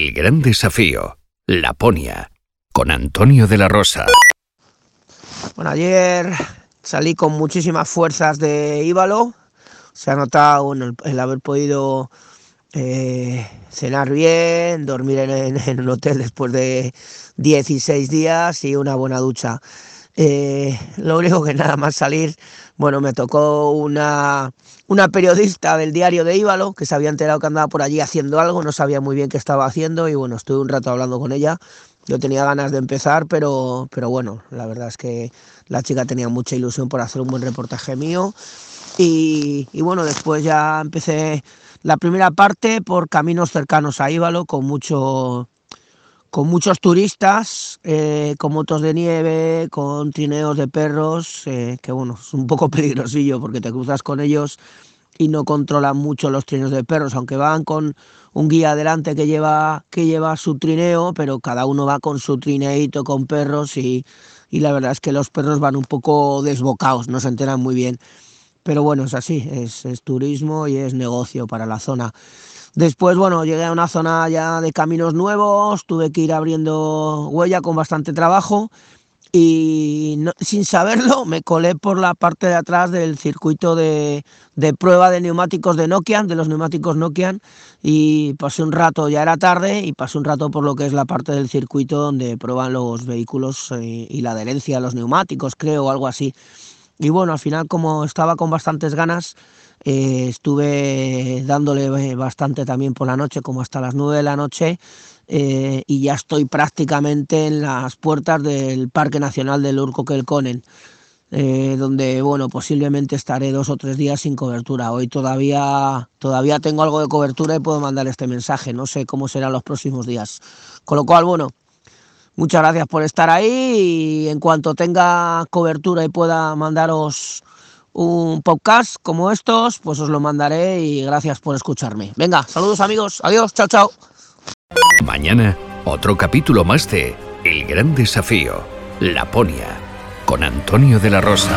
El gran desafío, Laponia, con Antonio de la Rosa. Bueno, ayer salí con muchísimas fuerzas de Íbalo. Se ha notado el, haber podido eh, cenar bien, dormir en, un hotel después de 16 días y una buena ducha. Eh, lo único que nada más salir, bueno, me tocó una, una periodista del diario de Íbalo que se había enterado que andaba por allí haciendo algo, no sabía muy bien qué estaba haciendo y bueno, estuve un rato hablando con ella. Yo tenía ganas de empezar, pero, pero bueno, la verdad es que la chica tenía mucha ilusión por hacer un buen reportaje mío. Y, y bueno, después ya empecé la primera parte por caminos cercanos a Íbalo, con mucho, con muchos turistas, eh, con motos de nieve, con trineos de perros, eh, que bueno, es un poco peligrosillo porque te cruzas con ellos y no controlan mucho los trineos de perros, aunque van con un guía adelante que lleva, que lleva su trineo, pero cada uno va con su trineito con perros y, y la verdad es que los perros van un poco desbocados, no se enteran muy bien. Pero bueno, es así, es, es turismo y es negocio para la zona. Después, bueno, llegué a una zona ya de caminos nuevos, tuve que ir abriendo huella con bastante trabajo y sin saberlo me colé por la parte de atrás del circuito de, de, prueba de neumáticos de Nokia, de los neumáticos Nokia, y pasé un rato, ya era tarde, y pasé un rato por lo que es la parte del circuito donde prueban los vehículos y, eh, y la adherencia a los neumáticos, creo, o algo así. Y bueno, al final como estaba con bastantes ganas, eh, estuve dándole bastante también por la noche, como hasta las 9 de la noche, eh, y ya estoy prácticamente en las puertas del Parque Nacional del Urco-Kelkonen, eh, donde bueno, posiblemente estaré dos o tres días sin cobertura. Hoy todavía, todavía tengo algo de cobertura y puedo mandar este mensaje, no sé cómo serán los próximos días. Con lo cual, bueno, Muchas gracias por estar ahí y en cuanto tenga cobertura y pueda mandaros un podcast como estos, pues os lo mandaré y gracias por escucharme. Venga, saludos amigos, adiós, chao, chao. Mañana, otro capítulo más de El Gran Desafío, Laponia, con Antonio de la Rosa.